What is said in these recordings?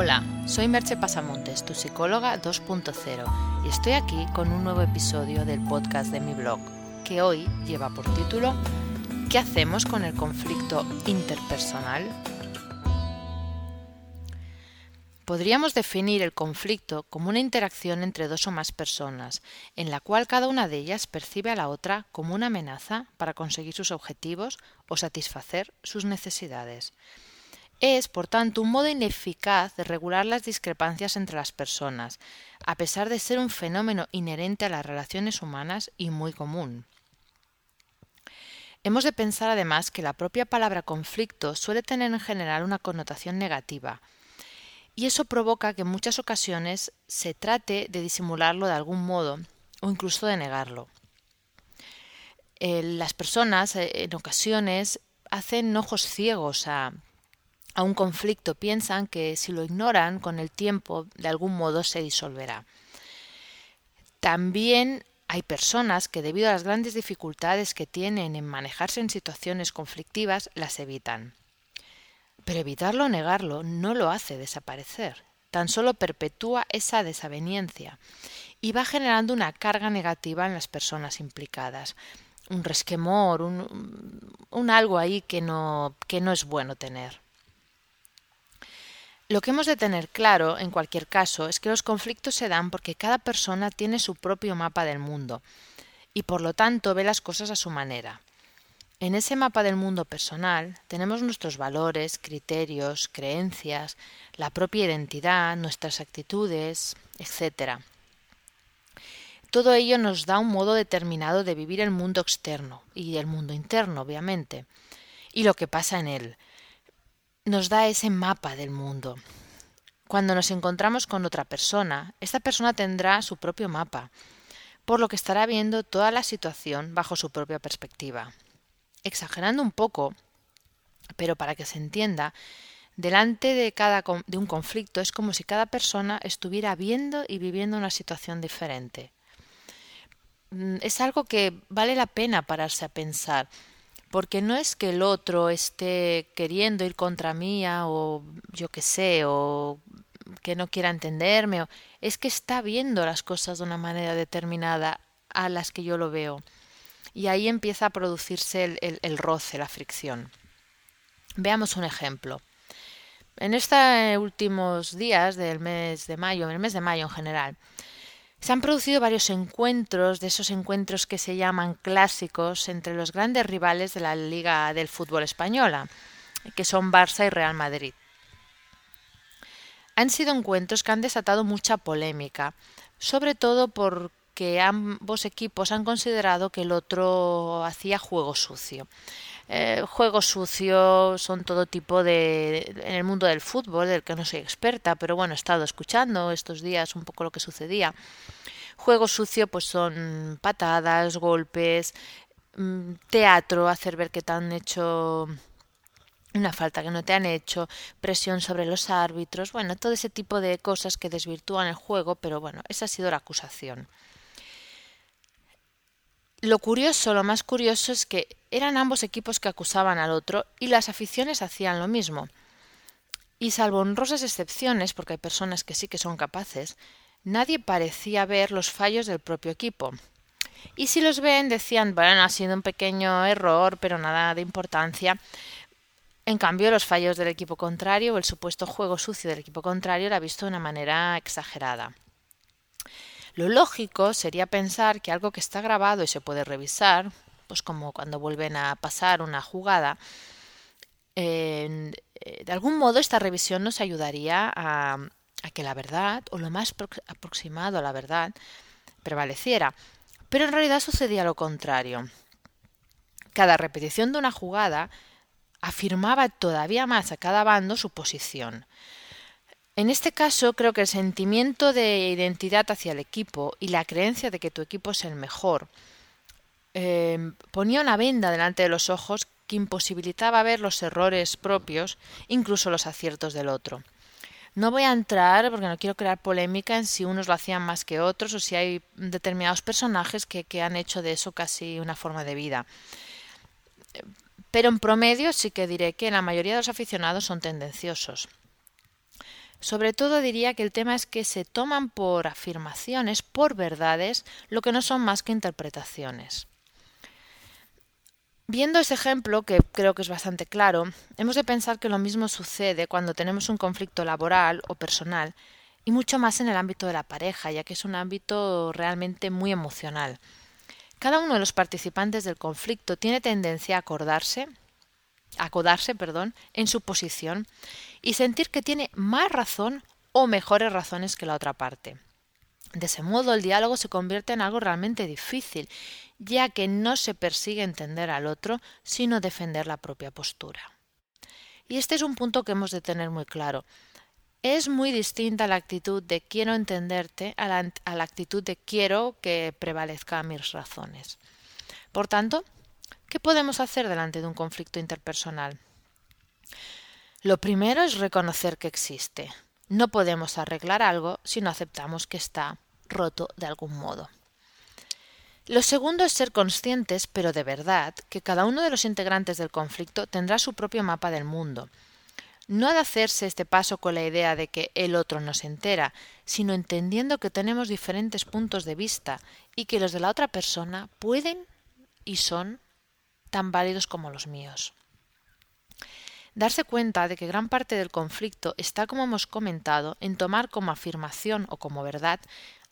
Hola, soy Merche Pasamontes, tu psicóloga 2.0, y estoy aquí con un nuevo episodio del podcast de mi blog, que hoy lleva por título ¿Qué hacemos con el conflicto interpersonal? Podríamos definir el conflicto como una interacción entre dos o más personas, en la cual cada una de ellas percibe a la otra como una amenaza para conseguir sus objetivos o satisfacer sus necesidades. Es, por tanto, un modo ineficaz de regular las discrepancias entre las personas, a pesar de ser un fenómeno inherente a las relaciones humanas y muy común. Hemos de pensar además que la propia palabra conflicto suele tener en general una connotación negativa, y eso provoca que en muchas ocasiones se trate de disimularlo de algún modo o incluso de negarlo. Eh, las personas eh, en ocasiones hacen ojos ciegos a a un conflicto piensan que si lo ignoran con el tiempo de algún modo se disolverá. También hay personas que debido a las grandes dificultades que tienen en manejarse en situaciones conflictivas las evitan. Pero evitarlo o negarlo no lo hace desaparecer, tan solo perpetúa esa desaveniencia y va generando una carga negativa en las personas implicadas, un resquemor, un, un algo ahí que no, que no es bueno tener. Lo que hemos de tener claro, en cualquier caso, es que los conflictos se dan porque cada persona tiene su propio mapa del mundo y por lo tanto ve las cosas a su manera. En ese mapa del mundo personal tenemos nuestros valores, criterios, creencias, la propia identidad, nuestras actitudes, etc. Todo ello nos da un modo determinado de vivir el mundo externo y el mundo interno, obviamente, y lo que pasa en él, nos da ese mapa del mundo. Cuando nos encontramos con otra persona, esta persona tendrá su propio mapa, por lo que estará viendo toda la situación bajo su propia perspectiva. Exagerando un poco, pero para que se entienda, delante de cada de un conflicto es como si cada persona estuviera viendo y viviendo una situación diferente. Mm, es algo que vale la pena pararse a pensar porque no es que el otro esté queriendo ir contra mía o yo qué sé, o que no quiera entenderme, o, es que está viendo las cosas de una manera determinada a las que yo lo veo. Y ahí empieza a producirse el, el, el roce, la fricción. Veamos un ejemplo. En estos últimos días del mes de mayo, en el mes de mayo en general, se han producido varios encuentros, de esos encuentros que se llaman clásicos, entre los grandes rivales de la Liga del Fútbol Española, que son Barça y Real Madrid. Han sido encuentros que han desatado mucha polémica, sobre todo porque ambos equipos han considerado que el otro hacía juego sucio. Eh, juegos sucios son todo tipo de en el mundo del fútbol del que no soy experta pero bueno he estado escuchando estos días un poco lo que sucedía juego sucio pues son patadas golpes mm, teatro hacer ver que te han hecho una falta que no te han hecho, presión sobre los árbitros, bueno, todo ese tipo de cosas que desvirtúan el juego, pero bueno, esa ha sido la acusación. Lo curioso, lo más curioso es que eran ambos equipos que acusaban al otro y las aficiones hacían lo mismo. Y salvo honrosas excepciones, porque hay personas que sí que son capaces, nadie parecía ver los fallos del propio equipo. Y si los ven, decían, bueno, ha sido un pequeño error, pero nada de importancia. En cambio, los fallos del equipo contrario o el supuesto juego sucio del equipo contrario era visto de una manera exagerada. Lo lógico sería pensar que algo que está grabado y se puede revisar, pues como cuando vuelven a pasar una jugada, eh, de algún modo esta revisión nos ayudaría a, a que la verdad, o lo más aproximado a la verdad, prevaleciera. Pero en realidad sucedía lo contrario. Cada repetición de una jugada afirmaba todavía más a cada bando su posición. En este caso, creo que el sentimiento de identidad hacia el equipo y la creencia de que tu equipo es el mejor eh, ponía una venda delante de los ojos que imposibilitaba ver los errores propios, incluso los aciertos del otro. No voy a entrar, porque no quiero crear polémica, en si unos lo hacían más que otros o si hay determinados personajes que, que han hecho de eso casi una forma de vida. Pero en promedio sí que diré que la mayoría de los aficionados son tendenciosos. Sobre todo diría que el tema es que se toman por afirmaciones, por verdades, lo que no son más que interpretaciones. Viendo ese ejemplo, que creo que es bastante claro, hemos de pensar que lo mismo sucede cuando tenemos un conflicto laboral o personal, y mucho más en el ámbito de la pareja, ya que es un ámbito realmente muy emocional. Cada uno de los participantes del conflicto tiene tendencia a acordarse, acodarse, perdón, en su posición y sentir que tiene más razón o mejores razones que la otra parte. De ese modo, el diálogo se convierte en algo realmente difícil, ya que no se persigue entender al otro, sino defender la propia postura. Y este es un punto que hemos de tener muy claro. Es muy distinta la actitud de quiero entenderte a la, a la actitud de quiero que prevalezca mis razones. Por tanto, ¿qué podemos hacer delante de un conflicto interpersonal? Lo primero es reconocer que existe. No podemos arreglar algo si no aceptamos que está roto de algún modo. Lo segundo es ser conscientes, pero de verdad, que cada uno de los integrantes del conflicto tendrá su propio mapa del mundo. No ha de hacerse este paso con la idea de que el otro nos entera, sino entendiendo que tenemos diferentes puntos de vista y que los de la otra persona pueden y son tan válidos como los míos darse cuenta de que gran parte del conflicto está, como hemos comentado, en tomar como afirmación o como verdad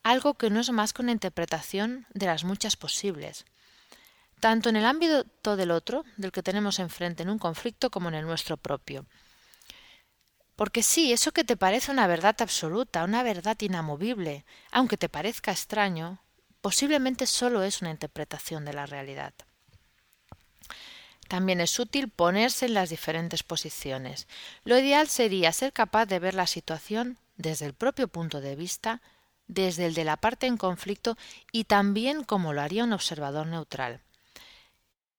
algo que no es más que una interpretación de las muchas posibles, tanto en el ámbito del otro, del que tenemos enfrente en un conflicto, como en el nuestro propio. Porque sí, eso que te parece una verdad absoluta, una verdad inamovible, aunque te parezca extraño, posiblemente solo es una interpretación de la realidad. También es útil ponerse en las diferentes posiciones. Lo ideal sería ser capaz de ver la situación desde el propio punto de vista, desde el de la parte en conflicto y también como lo haría un observador neutral.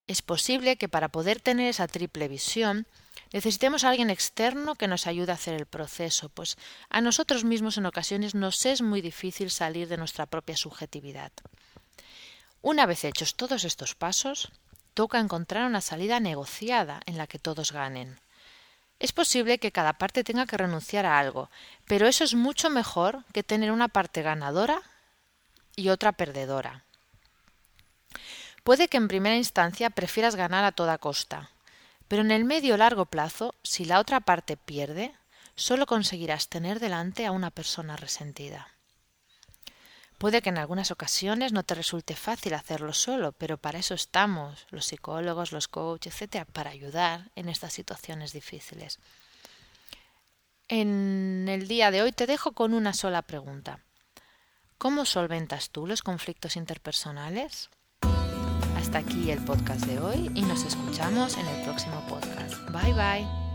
Es posible que para poder tener esa triple visión necesitemos a alguien externo que nos ayude a hacer el proceso, pues a nosotros mismos en ocasiones nos es muy difícil salir de nuestra propia subjetividad. Una vez hechos todos estos pasos, toca encontrar una salida negociada en la que todos ganen. Es posible que cada parte tenga que renunciar a algo, pero eso es mucho mejor que tener una parte ganadora y otra perdedora. Puede que en primera instancia prefieras ganar a toda costa, pero en el medio largo plazo, si la otra parte pierde, solo conseguirás tener delante a una persona resentida. Puede que en algunas ocasiones no te resulte fácil hacerlo solo, pero para eso estamos, los psicólogos, los coaches, etcétera, para ayudar en estas situaciones difíciles. En el día de hoy te dejo con una sola pregunta. ¿Cómo solventas tú los conflictos interpersonales? Hasta aquí el podcast de hoy y nos escuchamos en el próximo podcast. Bye bye.